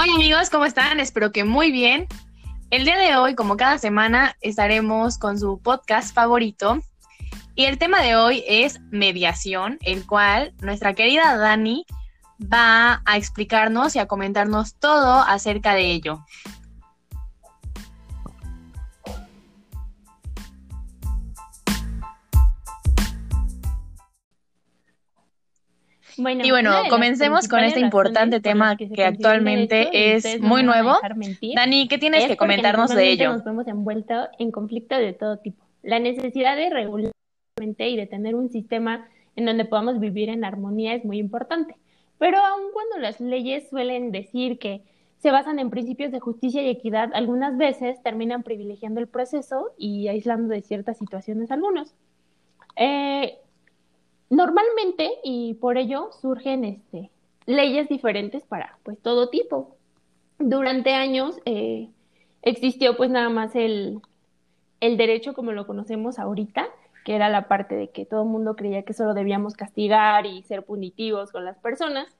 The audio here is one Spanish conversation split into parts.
Hola amigos, ¿cómo están? Espero que muy bien. El día de hoy, como cada semana, estaremos con su podcast favorito. Y el tema de hoy es mediación, el cual nuestra querida Dani va a explicarnos y a comentarnos todo acerca de ello. Y bueno, comencemos con este importante tema que, actualmente es muy nuevo. Dani, ¿qué tienes que comentarnos de ello? Nos vemos envueltos en conflictos de todo tipo. La necesidad de regular y de tener un sistema en donde podamos vivir en armonía es muy importante. Pero aun cuando las leyes suelen decir que se basan en principios de justicia y equidad, algunas veces terminan privilegiando el proceso y aislando de ciertas situaciones a algunos. Eh, normalmente, y por ello surgen este, leyes diferentes para pues todo tipo. Durante años eh, existió pues nada más el, derecho como lo conocemos ahorita, que era la parte de que todo el mundo creía que solo debíamos castigar y ser punitivos con las personas,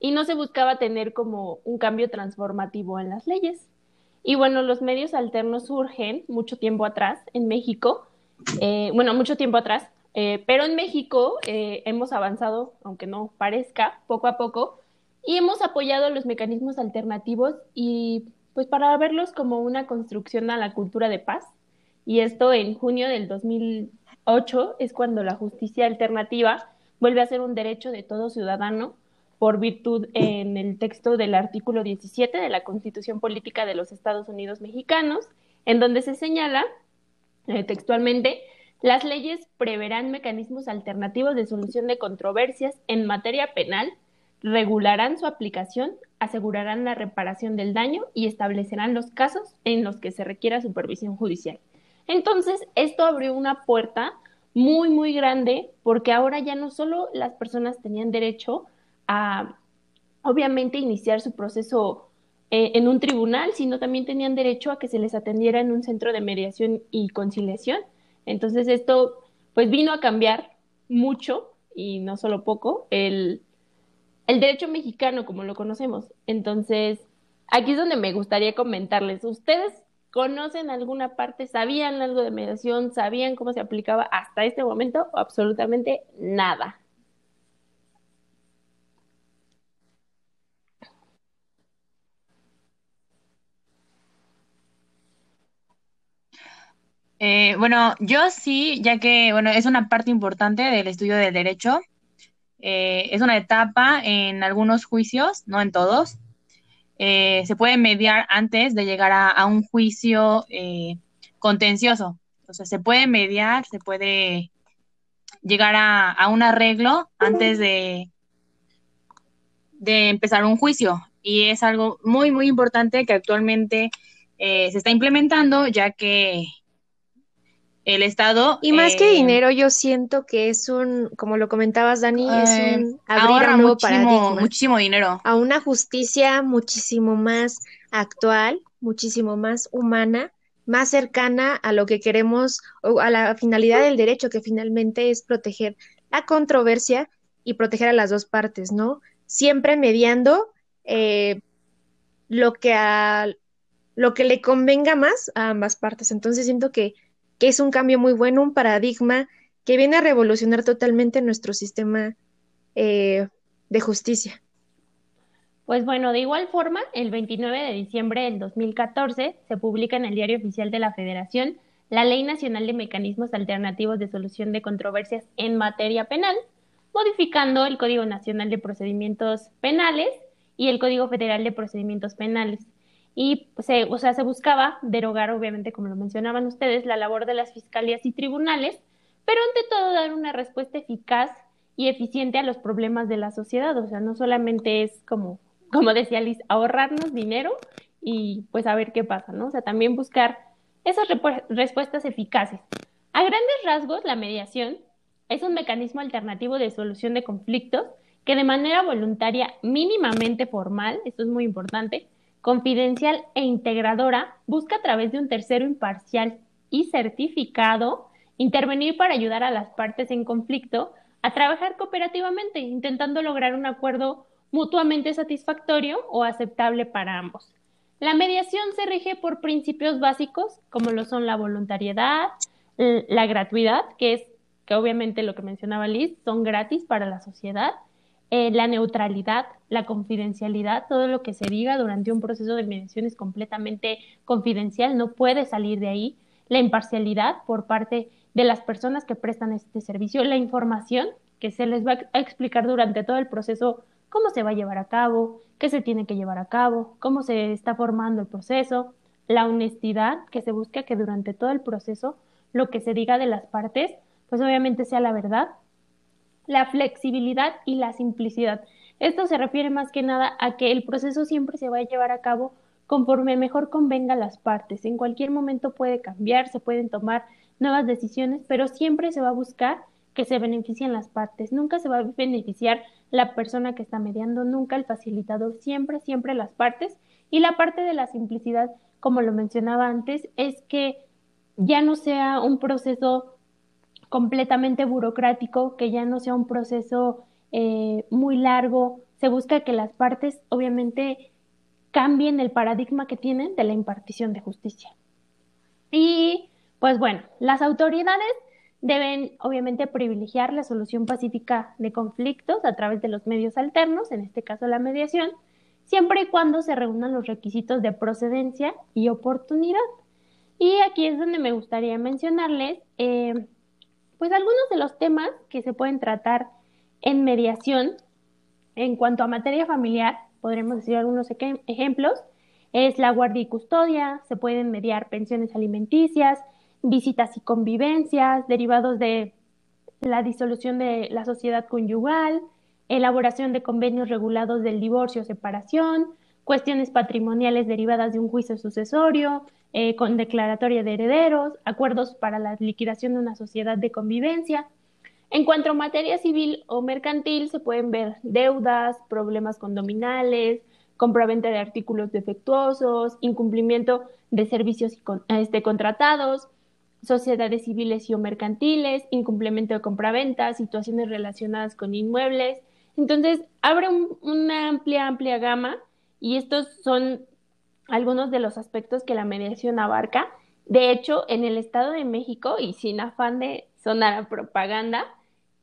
y no se buscaba tener como un cambio transformativo en las leyes. Y bueno, los medios alternos surgen mucho tiempo atrás en México, eh, bueno, mucho tiempo atrás, eh, pero en México eh, hemos avanzado, aunque no parezca, poco a poco, y hemos apoyado los mecanismos alternativos y pues para verlos como una construcción a la cultura de paz. Y esto en junio del 2008 es cuando la justicia alternativa vuelve a ser un derecho de todo ciudadano por virtud en el texto del artículo 17 de la Constitución Política de los Estados Unidos Mexicanos, en donde se señala eh, textualmente las leyes preverán mecanismos alternativos de solución de controversias en materia penal, regularán su aplicación, asegurarán la reparación del daño y establecerán los casos en los que se requiera supervisión judicial. Entonces, esto abrió una puerta muy, muy grande porque ahora ya no solo las personas tenían derecho a, obviamente, iniciar su proceso eh, en un tribunal, sino también tenían derecho a que se les atendiera en un centro de mediación y conciliación entonces esto pues vino a cambiar mucho y no solo poco el, el derecho mexicano como lo conocemos. Entonces aquí es donde me gustaría comentarles, ¿ustedes conocen alguna parte, sabían algo de mediación, sabían cómo se aplicaba hasta este momento absolutamente nada? Eh, bueno, yo sí, ya que, bueno, es una parte importante del estudio de derecho. Eh, es una etapa en algunos juicios, no en todos. Eh, se puede mediar antes de llegar a, un juicio contencioso. Entonces, se puede mediar, se puede llegar a, un arreglo antes de, de empezar un juicio. Y es algo muy, muy importante que actualmente se está implementando, ya que el Estado. Y más que eh, dinero, yo siento que es un, como lo comentabas, Dani, es un abrir un nuevo paradigma. Muchísimo dinero. A una justicia muchísimo más actual, muchísimo más humana, más cercana a lo que queremos, o a la finalidad del derecho, que finalmente es proteger la controversia y proteger a las dos partes, ¿no? Siempre mediando eh, lo que a lo que le convenga más a ambas partes. Entonces siento que que es un cambio muy bueno, un paradigma que viene a revolucionar totalmente nuestro sistema eh, de justicia. Pues bueno, de igual forma, el 29 de diciembre del 2014 se publica en el Diario Oficial de la Federación la Ley Nacional de Mecanismos Alternativos de Solución de Controversias en materia penal, modificando el Código Nacional de Procedimientos Penales y el Código Federal de Procedimientos Penales y se, o sea, se buscaba derogar, obviamente, como lo mencionaban ustedes, la labor de las fiscalías y tribunales, pero ante todo dar una respuesta eficaz y eficiente a los problemas de la sociedad. O sea, no solamente es como, como decía Liz, ahorrarnos dinero y pues a ver qué pasa, ¿no? O sea, también buscar esas respuestas eficaces. A grandes rasgos, la mediación es un mecanismo alternativo de solución de conflictos que de manera voluntaria, mínimamente formal, esto es muy importante, confidencial e integradora, busca a través de un tercero imparcial y certificado intervenir para ayudar a las partes en conflicto a trabajar cooperativamente, intentando lograr un acuerdo mutuamente satisfactorio o aceptable para ambos. La mediación se rige por principios básicos como lo son la voluntariedad, la gratuidad, que es que obviamente lo que mencionaba Liz, son gratis para la sociedad, eh, la neutralidad, la confidencialidad, todo lo que se diga durante un proceso de mediación es completamente confidencial, no puede salir de ahí, la imparcialidad por parte de las personas que prestan este servicio, la información que se les va a explicar durante todo el proceso cómo se va a llevar a cabo, qué se tiene que llevar a cabo, cómo se está formando el proceso, la honestidad que se busca que durante todo el proceso lo que se diga de las partes, pues obviamente sea la verdad, la flexibilidad y la simplicidad. Esto se refiere más que nada a que el proceso siempre se va a llevar a cabo conforme mejor convenga a las partes. En cualquier momento puede cambiar, se pueden tomar nuevas decisiones, pero siempre se va a buscar que se beneficien las partes. Nunca se va a beneficiar la persona que está mediando, nunca el facilitador, siempre, siempre las partes. Y la parte de la simplicidad, como lo mencionaba antes, es que ya no sea un proceso completamente burocrático, que ya no sea un proceso eh, muy largo. Se busca que las partes, obviamente, cambien el paradigma que tienen de la impartición de justicia. Y, pues bueno, las autoridades deben, obviamente, privilegiar la solución pacífica de conflictos a través de los medios alternos, en este caso la mediación, siempre y cuando se reúnan los requisitos de procedencia y oportunidad. Y aquí es donde me gustaría mencionarles, eh, pues algunos de los temas que se pueden tratar en mediación en cuanto a materia familiar, podremos decir algunos ejemplos, es la guardia y custodia, se pueden mediar pensiones alimenticias, visitas y convivencias, derivados de la disolución de la sociedad conyugal, elaboración de convenios regulados del divorcio o separación, cuestiones patrimoniales derivadas de un juicio sucesorio, eh, con declaratoria de herederos, acuerdos para la liquidación de una sociedad de convivencia. En cuanto a materia civil o mercantil, se pueden ver deudas, problemas condominales, compraventa de artículos defectuosos, incumplimiento de servicios este, contratados, sociedades civiles y o mercantiles, incumplimiento de compraventa, situaciones relacionadas con inmuebles. Entonces, abre una amplia, amplia gama y estos son algunos de los aspectos que la mediación abarca. De hecho, en el Estado de México, y sin afán de sonar a propaganda,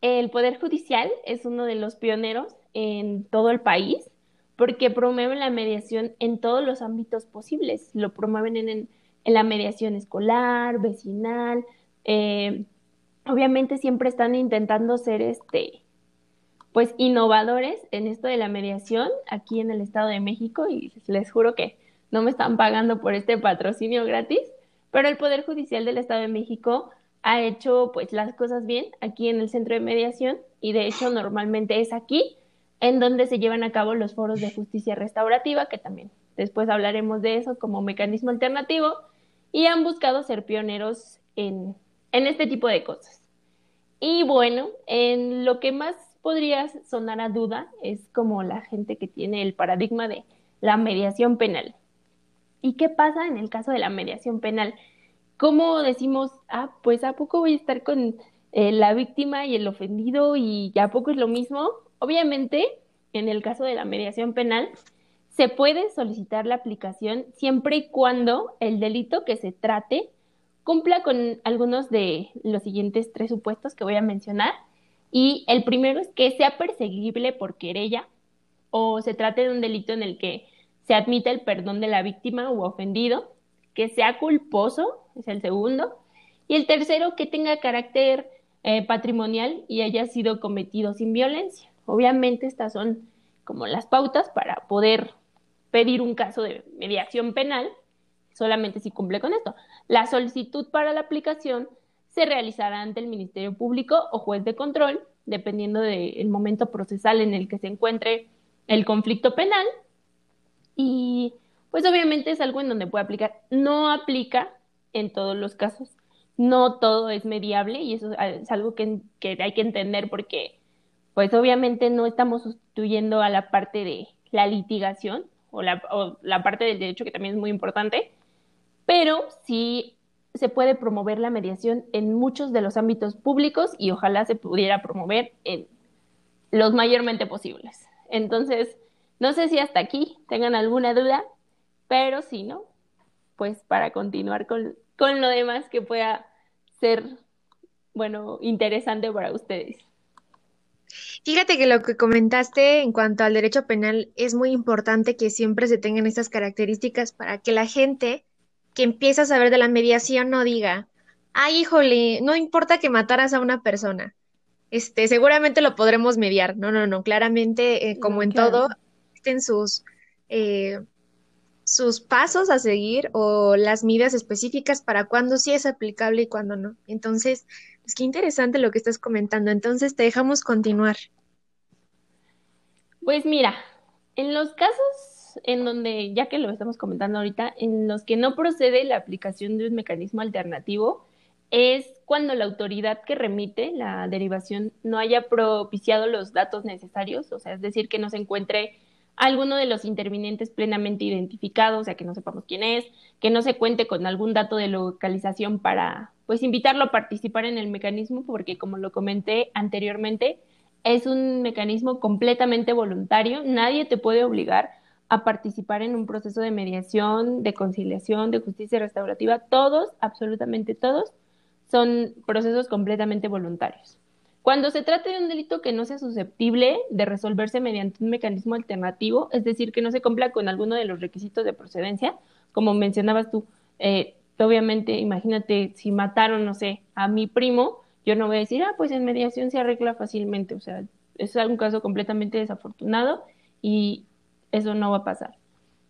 el Poder Judicial es uno de los pioneros en todo el país porque promueven la mediación en todos los ámbitos posibles. Lo promueven en, la mediación escolar, vecinal. Eh, obviamente siempre están intentando ser este, pues innovadores en esto de la mediación aquí en el Estado de México y les juro que no me están pagando por este patrocinio gratis, pero el Poder Judicial del Estado de México ha hecho pues las cosas bien aquí en el centro de mediación y de hecho normalmente es aquí en donde se llevan a cabo los foros de justicia restaurativa, que también después hablaremos de eso como mecanismo alternativo, y han buscado ser pioneros en, en este tipo de cosas. Y bueno, en lo que más podría sonar a duda es como la gente que tiene el paradigma de la mediación penal. ¿Y qué pasa en el caso de la mediación penal? ¿Cómo decimos, ah, pues a poco voy a estar con eh, la víctima y el ofendido y a poco es lo mismo? Obviamente, en el caso de la mediación penal, se puede solicitar la aplicación siempre y cuando el delito que se trate cumpla con algunos de los siguientes tres supuestos que voy a mencionar. Y el primero es que sea perseguible por querella o se trate de un delito en el que se admite el perdón de la víctima u ofendido, que sea culposo, es el segundo, y el tercero, que tenga carácter eh, patrimonial y haya sido cometido sin violencia. Obviamente estas son como las pautas para poder pedir un caso de mediación penal, solamente si cumple con esto. La solicitud para la aplicación se realizará ante el Ministerio Público o juez de control, dependiendo del momento procesal en el que se encuentre el conflicto penal, y pues obviamente es algo en donde puede aplicar. No aplica en todos los casos. No todo es mediable y eso es algo que, hay que entender porque pues obviamente no estamos sustituyendo a la parte de la litigación o la, o la parte del derecho que también es muy importante, pero sí se puede promover la mediación en muchos de los ámbitos públicos y ojalá se pudiera promover en los mayormente posibles. Entonces, no sé si hasta aquí tengan alguna duda, pero si no, pues para continuar con, con lo demás que pueda ser, bueno, interesante para ustedes. Fíjate que lo que comentaste en cuanto al derecho penal es muy importante que siempre se tengan estas características para que la gente que empieza a saber de la mediación no diga, ay, híjole, no importa que mataras a una persona, este, seguramente lo podremos mediar. No, no, no, claramente, eh, como en todo, sus, eh, sus pasos a seguir o las medidas específicas para cuándo sí es aplicable y cuándo no. Entonces, es que interesante lo que estás comentando. Entonces, te dejamos continuar. Pues mira, en los casos en donde, ya que lo estamos comentando ahorita, en los que no procede la aplicación de un mecanismo alternativo, es cuando la autoridad que remite la derivación no haya propiciado los datos necesarios, o sea, es decir, que no se encuentre alguno de los intervinientes plenamente identificado, o sea, que no sepamos quién es, que no se cuente con algún dato de localización para pues invitarlo a participar en el mecanismo, porque como lo comenté anteriormente, es un mecanismo completamente voluntario, nadie te puede obligar a participar en un proceso de mediación, de conciliación, de justicia restaurativa, todos, absolutamente todos, son procesos completamente voluntarios. Cuando se trata de un delito que no sea susceptible de resolverse mediante un mecanismo alternativo, es decir, que no se cumpla con alguno de los requisitos de procedencia, como mencionabas tú, eh, obviamente, imagínate, si mataron, no sé, a mi primo, yo no voy a decir, ah, pues en mediación se arregla fácilmente. O sea, es un caso completamente desafortunado y eso no va a pasar.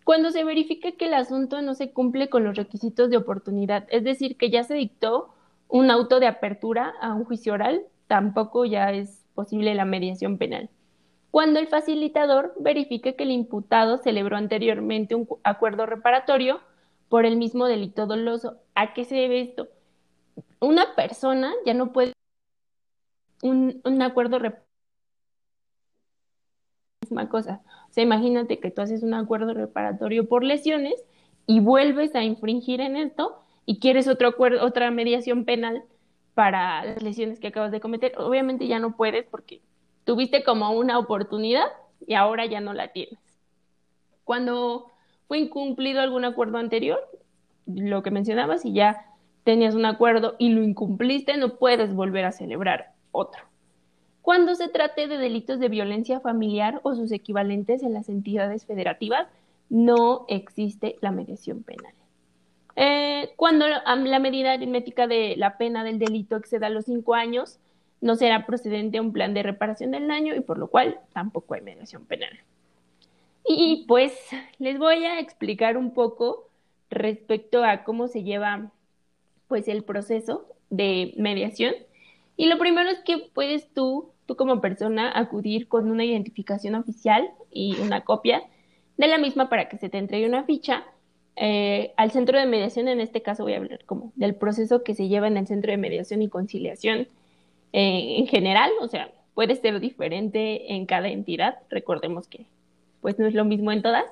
Cuando se verifique que el asunto no se cumple con los requisitos de oportunidad, es decir, que ya se dictó un auto de apertura a un juicio oral, tampoco ya es posible la mediación penal. Cuando el facilitador verifique que el imputado celebró anteriormente un acuerdo reparatorio por el mismo delito doloso. ¿A qué se debe esto? Una persona ya no puede un, un acuerdo misma cosa. O sea, imagínate que tú haces un acuerdo reparatorio por lesiones y vuelves a infringir en esto y quieres otro acuerdo, otra mediación penal para las lesiones que acabas de cometer. Obviamente ya no puedes porque tuviste como una oportunidad y ahora ya no la tienes. Cuando fue incumplido algún acuerdo anterior, lo que mencionabas, y ya tenías un acuerdo y lo incumpliste, no puedes volver a celebrar otro. Cuando se trate de delitos de violencia familiar o sus equivalentes en las entidades federativas, no existe la mediación penal. Eh, cuando la medida aritmética de la pena del delito exceda los cinco años, no será procedente un plan de reparación del daño y por lo cual tampoco hay mediación penal. Y pues les voy a explicar un poco respecto a cómo se lleva pues el proceso de mediación. Y lo primero es que puedes tú, tú como persona, acudir con una identificación oficial y una copia de la misma para que se te entregue una ficha eh, al centro de mediación. En este caso voy a hablar como del proceso que se lleva en el centro de mediación y conciliación eh, en general. O sea, puede ser diferente en cada entidad. Recordemos que pues no es lo mismo en todas,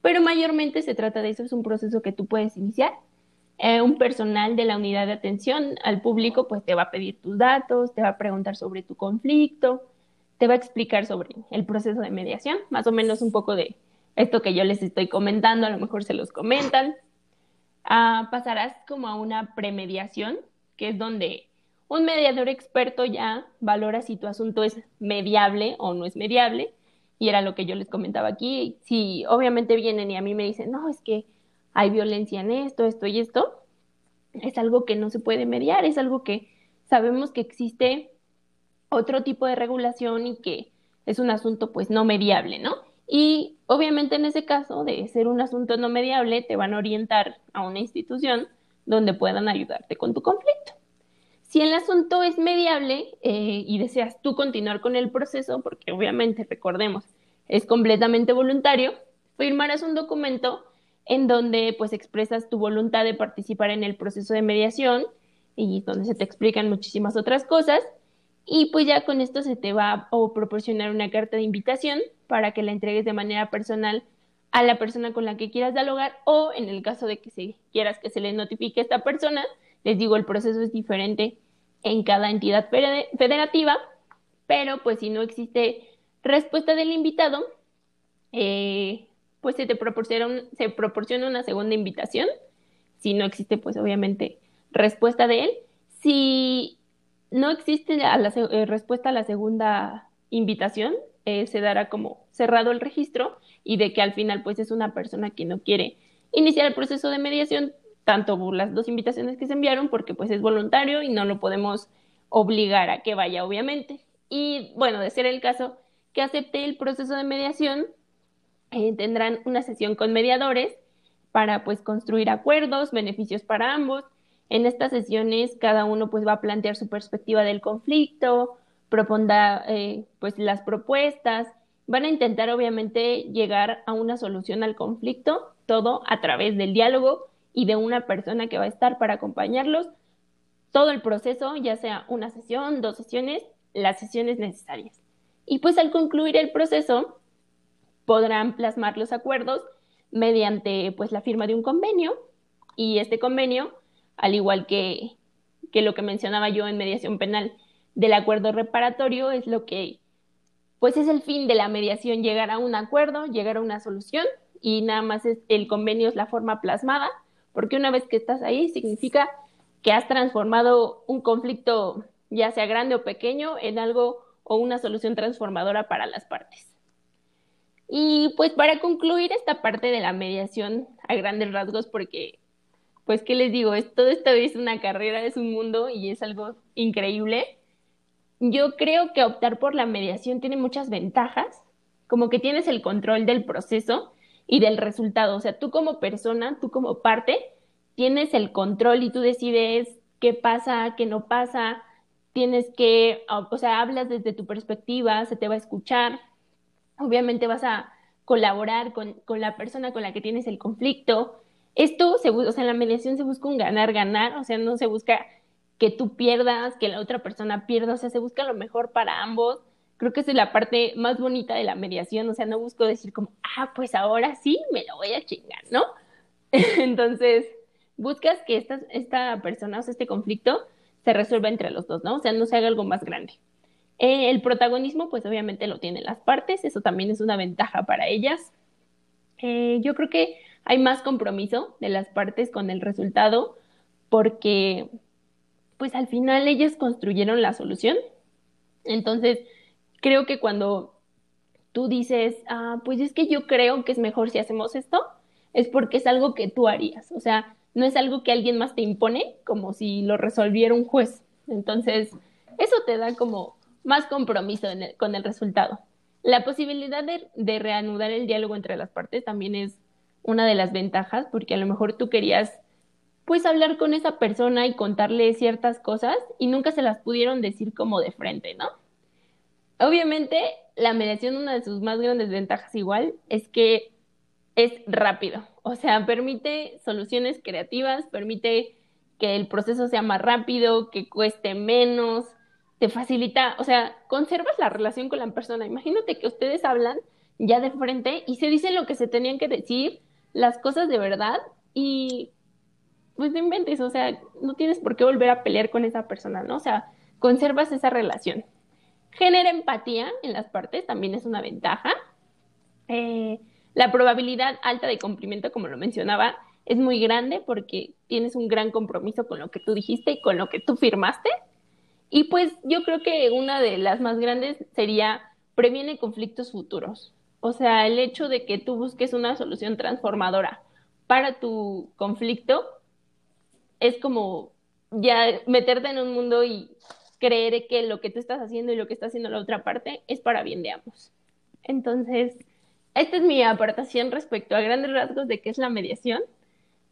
pero mayormente se trata de eso, es un proceso que tú puedes iniciar. Eh, un personal de la unidad de atención al público pues te va a pedir tus datos, te va a preguntar sobre tu conflicto, te va a explicar sobre el proceso de mediación, más o menos un poco de esto que yo les estoy comentando, a lo mejor se los comentan. Ah, pasarás como a una premediación, que es donde un mediador experto ya valora si tu asunto es mediable o no es mediable y era lo que yo les comentaba aquí. Si obviamente vienen y a mí me dicen, no, es que hay violencia en esto, esto y esto, es algo que no se puede mediar, es algo que sabemos que existe otro tipo de regulación y que es un asunto pues no mediable, ¿no? Y obviamente en ese caso de ser un asunto no mediable, te van a orientar a una institución donde puedan ayudarte con tu conflicto. Si el asunto es mediable eh, y deseas tú continuar con el proceso, porque obviamente, recordemos, es completamente voluntario, firmarás un documento en donde pues expresas tu voluntad de participar en el proceso de mediación y donde se te explican muchísimas otras cosas y pues ya con esto se te va a proporcionar una carta de invitación para que la entregues de manera personal a la persona con la que quieras dialogar o en el caso de que quieras que se le notifique a esta persona, les digo, el proceso es diferente en cada entidad federativa, pero pues si no existe respuesta del invitado, eh, pues se te proporciona, se proporciona una segunda invitación. Si no existe, pues obviamente respuesta de él. Si no existe la, eh, respuesta a la segunda invitación, eh, se dará como cerrado el registro y de que al final pues es una persona que no quiere iniciar el proceso de mediación, tanto por las dos invitaciones que se enviaron, porque pues es voluntario y no lo podemos obligar a que vaya, obviamente. Y bueno, de ser el caso que acepte el proceso de mediación, eh, tendrán una sesión con mediadores para pues construir acuerdos, beneficios para ambos. En estas sesiones cada uno pues va a plantear su perspectiva del conflicto, propondrá eh, pues las propuestas, van a intentar obviamente llegar a una solución al conflicto, todo a través del diálogo y de una persona que va a estar para acompañarlos. Todo el proceso, ya sea una sesión, dos sesiones, las sesiones necesarias. Y pues al concluir el proceso, podrán plasmar los acuerdos mediante pues la firma de un convenio. Y este convenio, al igual que, que lo que mencionaba yo en mediación penal del acuerdo reparatorio, es lo que pues es el fin de la mediación, llegar a un acuerdo, llegar a una solución y nada más es, el convenio es la forma plasmada, porque una vez que estás ahí significa que has transformado un conflicto, ya sea grande o pequeño, en algo o una solución transformadora para las partes. Y pues para concluir esta parte de la mediación a grandes rasgos, porque pues qué les digo, es, todo esto es una carrera, es un mundo y es algo increíble. Yo creo que optar por la mediación tiene muchas ventajas, como que tienes el control del proceso y del resultado, o sea, tú como persona, tú como parte, tienes el control y tú decides qué pasa, qué no pasa, tienes que, o sea, hablas desde tu perspectiva, se te va a escuchar, obviamente vas a colaborar con, con la persona con la que tienes el conflicto. Esto, se, o sea, en la mediación se busca un ganar-ganar, o sea, no se busca que tú pierdas, que la otra persona pierda, o sea, se busca lo mejor para ambos. Creo que es la parte más bonita de la mediación, o sea, no busco decir como, ah, pues ahora sí, me lo voy a chingar, ¿no? Entonces, buscas que esta, esta persona, o sea, este conflicto se resuelva entre los dos, ¿no? O sea, no se haga algo más grande. Eh, el protagonismo, pues obviamente lo tienen las partes, eso también es una ventaja para ellas. Eh, yo creo que hay más compromiso de las partes con el resultado porque, pues al final ellas construyeron la solución. Entonces, creo que cuando tú dices, ah, pues es que yo creo que es mejor si hacemos esto, es porque es algo que tú harías. O sea, no es algo que alguien más te impone, como si lo resolviera un juez. Entonces, eso te da como más compromiso con el resultado. La posibilidad de, reanudar el diálogo entre las partes también es una de las ventajas, porque a lo mejor tú querías pues hablar con esa persona y contarle ciertas cosas y nunca se las pudieron decir como de frente, ¿no? Obviamente, la mediación, una de sus más grandes ventajas igual, es que es rápido. O sea, permite soluciones creativas, permite que el proceso sea más rápido, que cueste menos, te facilita, o sea, conservas la relación con la persona. Imagínate que ustedes hablan ya de frente y se dicen lo que se tenían que decir, las cosas de verdad y pues no inventes, o sea, no tienes por qué volver a pelear con esa persona, ¿no? O sea, conservas esa relación. Genera empatía en las partes, también es una ventaja. Eh, la probabilidad alta de cumplimiento, como lo mencionaba, es muy grande porque tienes un gran compromiso con lo que tú dijiste y con lo que tú firmaste. Y pues yo creo que una de las más grandes sería previene conflictos futuros. O sea, el hecho de que tú busques una solución transformadora para tu conflicto es como ya meterte en un mundo y creer que lo que tú estás haciendo y lo que está haciendo la otra parte es para bien de ambos. Entonces, esta es mi aportación respecto a grandes rasgos de qué es la mediación.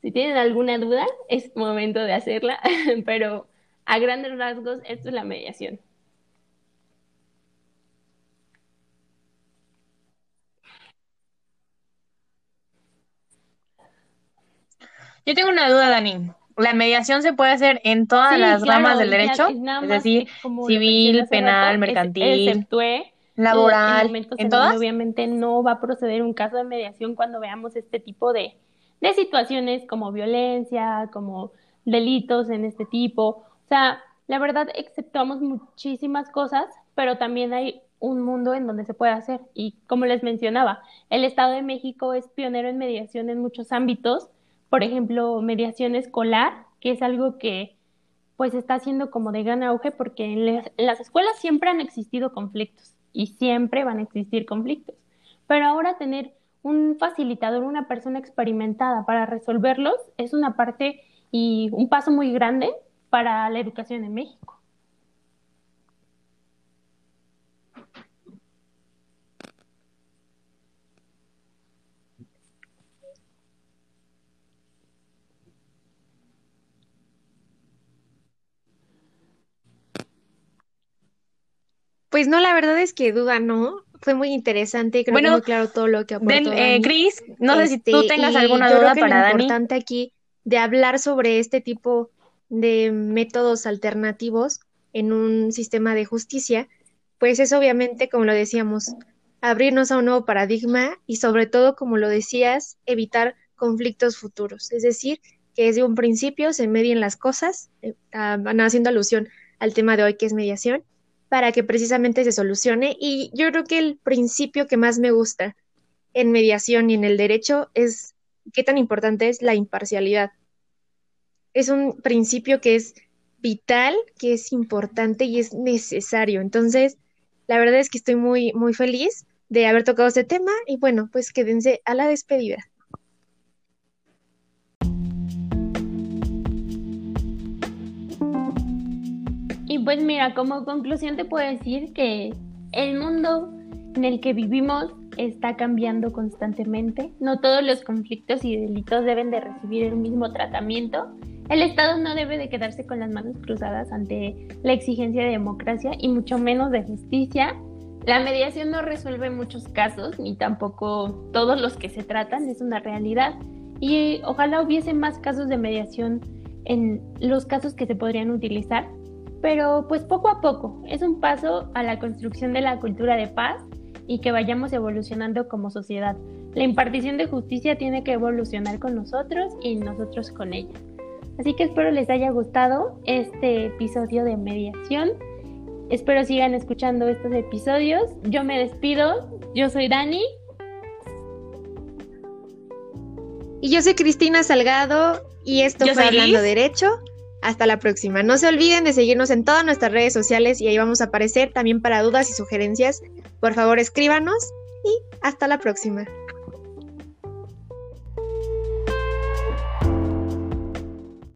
Si tienen alguna duda, es momento de hacerla, pero a grandes rasgos, esto es la mediación. Yo tengo una duda, Dani. ¿La mediación se puede hacer en todas las ramas del derecho? Es, decir, civil, penal, mercantil laboral, en, todas. Obviamente no va a proceder un caso de mediación cuando veamos este tipo de, de situaciones como violencia, como delitos en este tipo. O sea, la verdad exceptuamos muchísimas cosas, pero también hay un mundo en donde se puede hacer. Y como les mencionaba, el Estado de México es pionero en mediación en muchos ámbitos, por ejemplo, mediación escolar, que es algo que pues está haciendo como de gran auge porque en, las escuelas siempre han existido conflictos y siempre van a existir conflictos. Pero ahora tener un facilitador, una persona experimentada para resolverlos es una parte y un paso muy grande para la educación en México. Pues no, la verdad es que duda no. Fue muy interesante, creo que muy claro todo lo que aportó eh, Cris, no sé si tú este, tengas alguna duda para Dani. Lo importante aquí de hablar sobre este tipo de métodos alternativos en un sistema de justicia, pues es obviamente, como lo decíamos, abrirnos a un nuevo paradigma y sobre todo, como lo decías, evitar conflictos futuros. Es decir, que desde un principio se medien las cosas, eh, ah, haciendo alusión al tema de hoy que es mediación, para que precisamente se solucione. Y yo creo que el principio que más me gusta en mediación y en el derecho es qué tan importante es la imparcialidad. Es un principio que es vital, que es importante y es necesario. Entonces, la verdad es que estoy muy, muy feliz de haber tocado este tema y bueno, pues quédense a la despedida. Pues mira, como conclusión te puedo decir que el mundo en el que vivimos está cambiando constantemente. No todos los conflictos y delitos deben de recibir el mismo tratamiento. El Estado no debe de quedarse con las manos cruzadas ante la exigencia de democracia y mucho menos de justicia. La mediación no resuelve muchos casos, ni tampoco todos los que se tratan, es una realidad. Y ojalá hubiese más casos de mediación en los casos que se podrían utilizar pero pues poco a poco es un paso a la construcción de la cultura de paz y que vayamos evolucionando como sociedad. La impartición de justicia tiene que evolucionar con nosotros y nosotros con ella. Así que espero les haya gustado este episodio de mediación. Espero sigan escuchando estos episodios. Yo me despido. Yo soy Dani. Y yo soy Cristina Salgado y esto fue Hablando Derecho. Hasta la próxima. No se olviden de seguirnos en todas nuestras redes sociales y ahí vamos a aparecer también para dudas y sugerencias. Por favor, escríbanos y hasta la próxima.